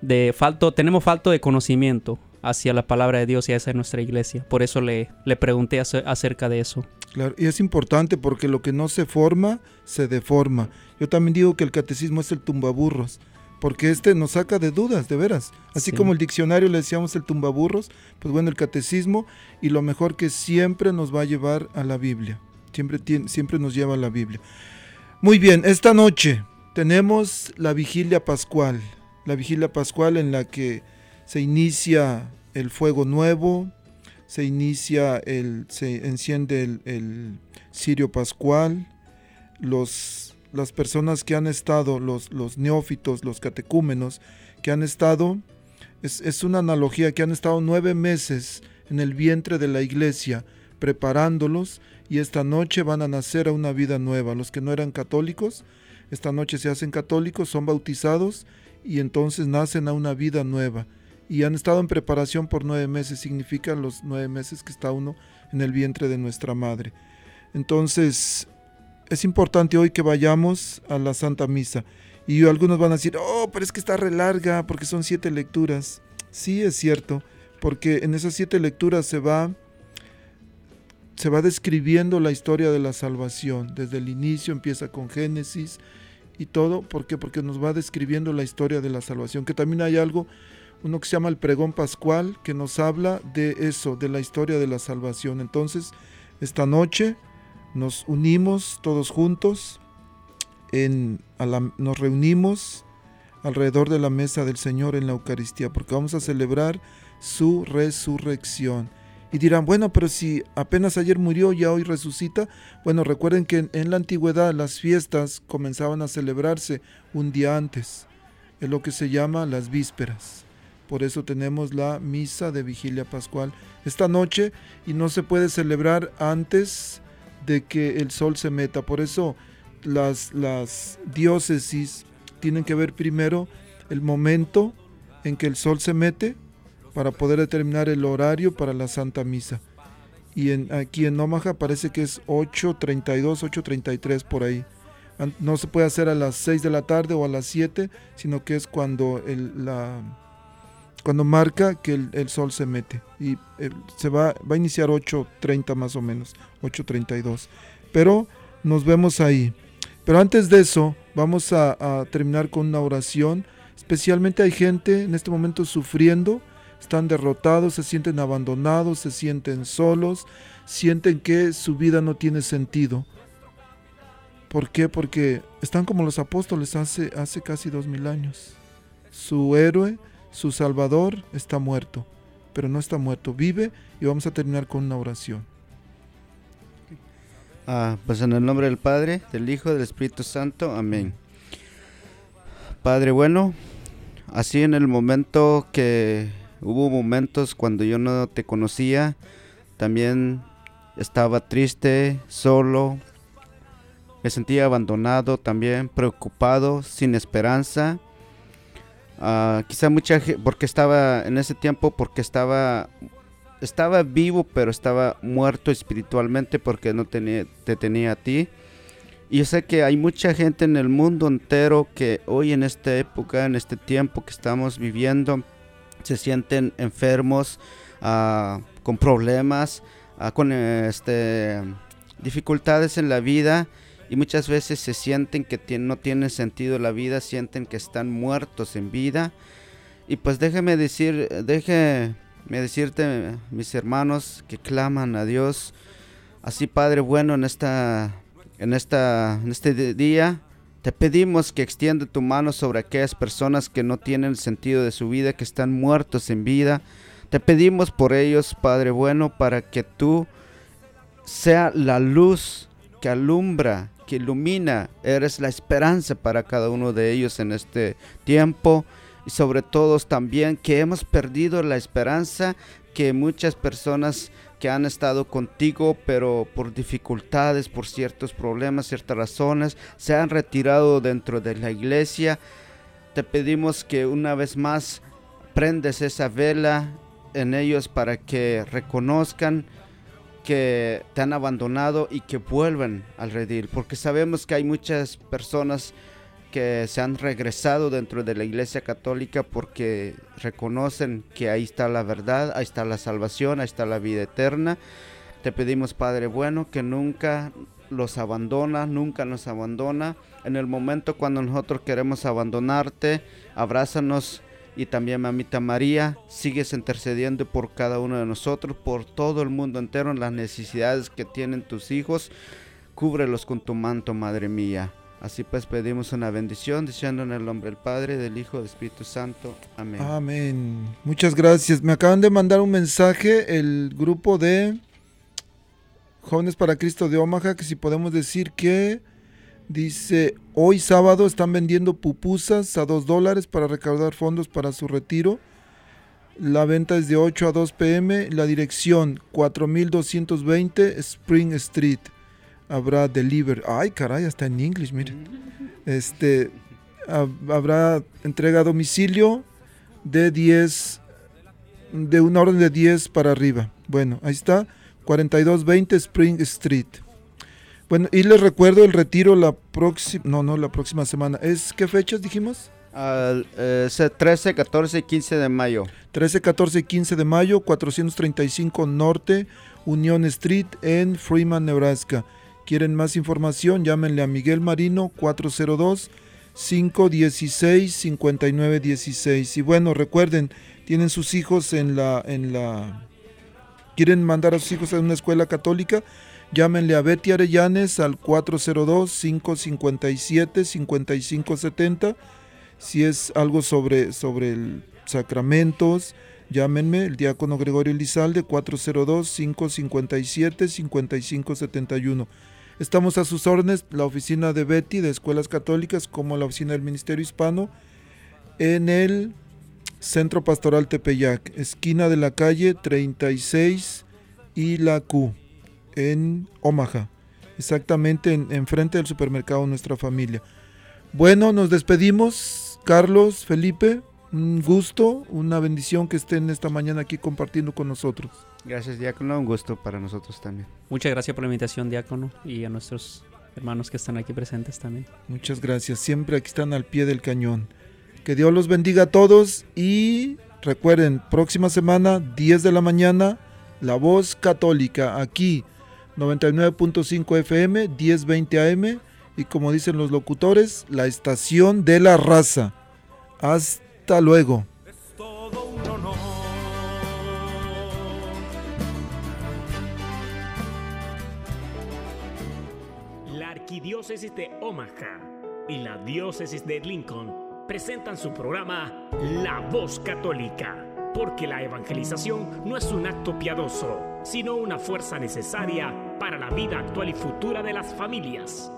Speaker 5: de falto, tenemos falto de conocimiento hacia la palabra de Dios y hacia nuestra iglesia. Por eso le, le pregunté ace- acerca de eso.
Speaker 3: Claro, y es importante porque lo que no se forma, se deforma. Yo también digo que el catecismo es el tumbaburros, porque este nos saca de dudas, de veras. Así
Speaker 5: Sí.
Speaker 3: como el diccionario le decíamos el tumbaburros, pues bueno, el catecismo y lo mejor que siempre nos va a llevar a la Biblia. Siempre, siempre nos lleva a la Biblia. Muy bien, esta noche tenemos la vigilia pascual, la vigilia pascual en la que se inicia el fuego nuevo, se inicia el, se enciende el, el cirio pascual, los, las personas que han estado, los, los neófitos, los catecúmenos, que han estado, es, es una analogía, que han estado nueve meses en el vientre de la iglesia, preparándolos, y esta noche van a nacer a una vida nueva. Los que no eran católicos, esta noche se hacen católicos, son bautizados, y entonces nacen a una vida nueva. Y han estado en preparación por nueve meses, significa los nueve meses que está uno en el vientre de nuestra madre. Entonces, es importante hoy que vayamos a la Santa Misa. Y algunos van a decir, oh, pero es que está re larga porque son siete lecturas. Sí, es cierto, porque en esas siete lecturas se va, se va describiendo la historia de la salvación. Desde el inicio empieza con Génesis y todo. ¿Por qué? Porque nos va describiendo la historia de la salvación. Que también hay algo, uno que se llama el pregón pascual, que nos habla de eso, de la historia de la salvación. Entonces, esta noche nos unimos todos juntos, en, a la- nos reunimos alrededor de la mesa del Señor en la Eucaristía, porque vamos a celebrar su resurrección. Y dirán, bueno, pero si apenas ayer murió, ya hoy resucita. Bueno, recuerden que en, en la antigüedad las fiestas comenzaban a celebrarse un día antes. Es lo que se llama las vísperas. Por eso tenemos la misa de vigilia pascual esta noche y no se puede celebrar antes de que el sol se meta. Por eso las, las diócesis tienen que ver primero el momento en que el sol se mete para poder determinar el horario para la Santa Misa. Y en, aquí en Omaha parece que es 8.32, 8.33 por ahí. No se puede hacer a las 6 de la tarde o a las 7, sino que es cuando el, la, cuando marca que el, el sol se mete. Y eh, se va, va a iniciar 8.30 más o menos, 8.32. Pero nos vemos ahí. Pero antes de eso, vamos a, a terminar con una oración. Especialmente hay gente en este momento sufriendo, están derrotados, se sienten abandonados, se sienten solos, sienten que su vida no tiene sentido. ¿Por qué? Porque están como los apóstoles hace, hace casi dos mil años. Su héroe, su salvador, está muerto, pero no está muerto, vive y vamos a terminar con una oración.
Speaker 4: Ah, pues en el nombre del Padre, del Hijo, del Espíritu Santo. Amén. Padre bueno, así en el momento que hubo momentos cuando yo no te conocía, también estaba triste, solo, me sentía abandonado también, preocupado, sin esperanza. Ah, quizá mucha gente, porque estaba en ese tiempo, porque estaba estaba vivo, pero estaba muerto espiritualmente porque no tenía, te tenía a ti. Y yo sé que hay mucha gente en el mundo entero que hoy en esta época, en este tiempo que estamos viviendo, se sienten enfermos, ah, con problemas, ah, con este, dificultades en la vida y muchas veces se sienten que no tiene sentido la vida, sienten que están muertos en vida. Y pues déjeme decir, déjeme decirte, mis hermanos que claman a Dios, así Padre bueno en esta, en esta, en este día, te pedimos que extienda tu mano sobre aquellas personas que no tienen sentido de su vida, que están muertos en vida. Te pedimos por ellos, Padre bueno, para que tú sea la luz que alumbra, que ilumina, eres la esperanza para cada uno de ellos en este tiempo y sobre todo también que hemos perdido la esperanza que muchas personas que han estado contigo pero por dificultades, por ciertos problemas, ciertas razones, se han retirado dentro de la iglesia. Te pedimos que una vez más prendes esa vela en ellos para que reconozcan que te han abandonado y que vuelvan al redil, porque sabemos que hay muchas personas que se han regresado dentro de la Iglesia Católica porque reconocen que ahí está la verdad, ahí está la salvación, ahí está la vida eterna. Te pedimos, Padre bueno, que nunca los abandona, nunca nos abandona. En el momento cuando nosotros queremos abandonarte, abrázanos y también mamita María, sigues intercediendo por cada uno de nosotros, por todo el mundo entero, en las necesidades que tienen tus hijos. Cúbrelos con tu manto, Madre mía. Así pues pedimos una bendición, diciendo en el nombre del Padre, del Hijo, del Espíritu Santo. Amén.
Speaker 3: Amén. Muchas gracias. Me acaban de mandar un mensaje el grupo de Jóvenes para Cristo de Omaha, que si podemos decir que dice, hoy sábado están vendiendo pupusas a 2 dólares para recaudar fondos para su retiro. La venta es de 8 a 2 pm. La dirección 4220 Spring Street. Habrá deliver. Ay, caray, está en inglés, mire. Este, habrá entrega a domicilio de 10, de una orden de 10 para arriba. Bueno, ahí está. 4220 Spring Street. Bueno, y les recuerdo el retiro la próxima, no, no, la próxima semana. ¿Es qué fechas dijimos?
Speaker 4: Al, eh, 13, 14 y 15 de mayo.
Speaker 3: 13, 14 y 15 de mayo, 435 Norte, Union Street en Freeman, Nebraska. ¿Quieren más información? Llámenle a Miguel Marino 402 516 5916. Y bueno, recuerden, tienen sus hijos en la en la quieren mandar a sus hijos a una escuela católica, llámenle a Betty Arellanes al 402-557-5570. Si es algo sobre, sobre el sacramentos, llámenme, el diácono Gregorio Lizalde, 402-557-5571. Estamos a sus órdenes, la oficina de Betty de Escuelas Católicas, como la oficina del Ministerio Hispano, en el Centro Pastoral Tepeyac, esquina de la calle 36 y la Q, en Omaha, exactamente enfrente del supermercado Nuestra Familia. Bueno, nos despedimos, Carlos, Felipe, un gusto, una bendición que estén esta mañana aquí compartiendo con nosotros.
Speaker 4: Gracias, Diácono, un gusto para nosotros también.
Speaker 5: Muchas gracias por la invitación, Diácono, y a nuestros hermanos que están aquí presentes también.
Speaker 3: Muchas gracias, siempre aquí están al pie del cañón. Que Dios los bendiga a todos y recuerden, próxima semana, 10 de la mañana, La Voz Católica, aquí, 99.5 FM, 1020 AM y como dicen los locutores, la estación de la raza. Hasta luego.
Speaker 2: La Arquidiócesis de Omaha y la Diócesis de Lincoln presentan su programa La Voz Católica, porque la evangelización no es un acto piadoso, sino una fuerza necesaria para la vida actual y futura de las familias.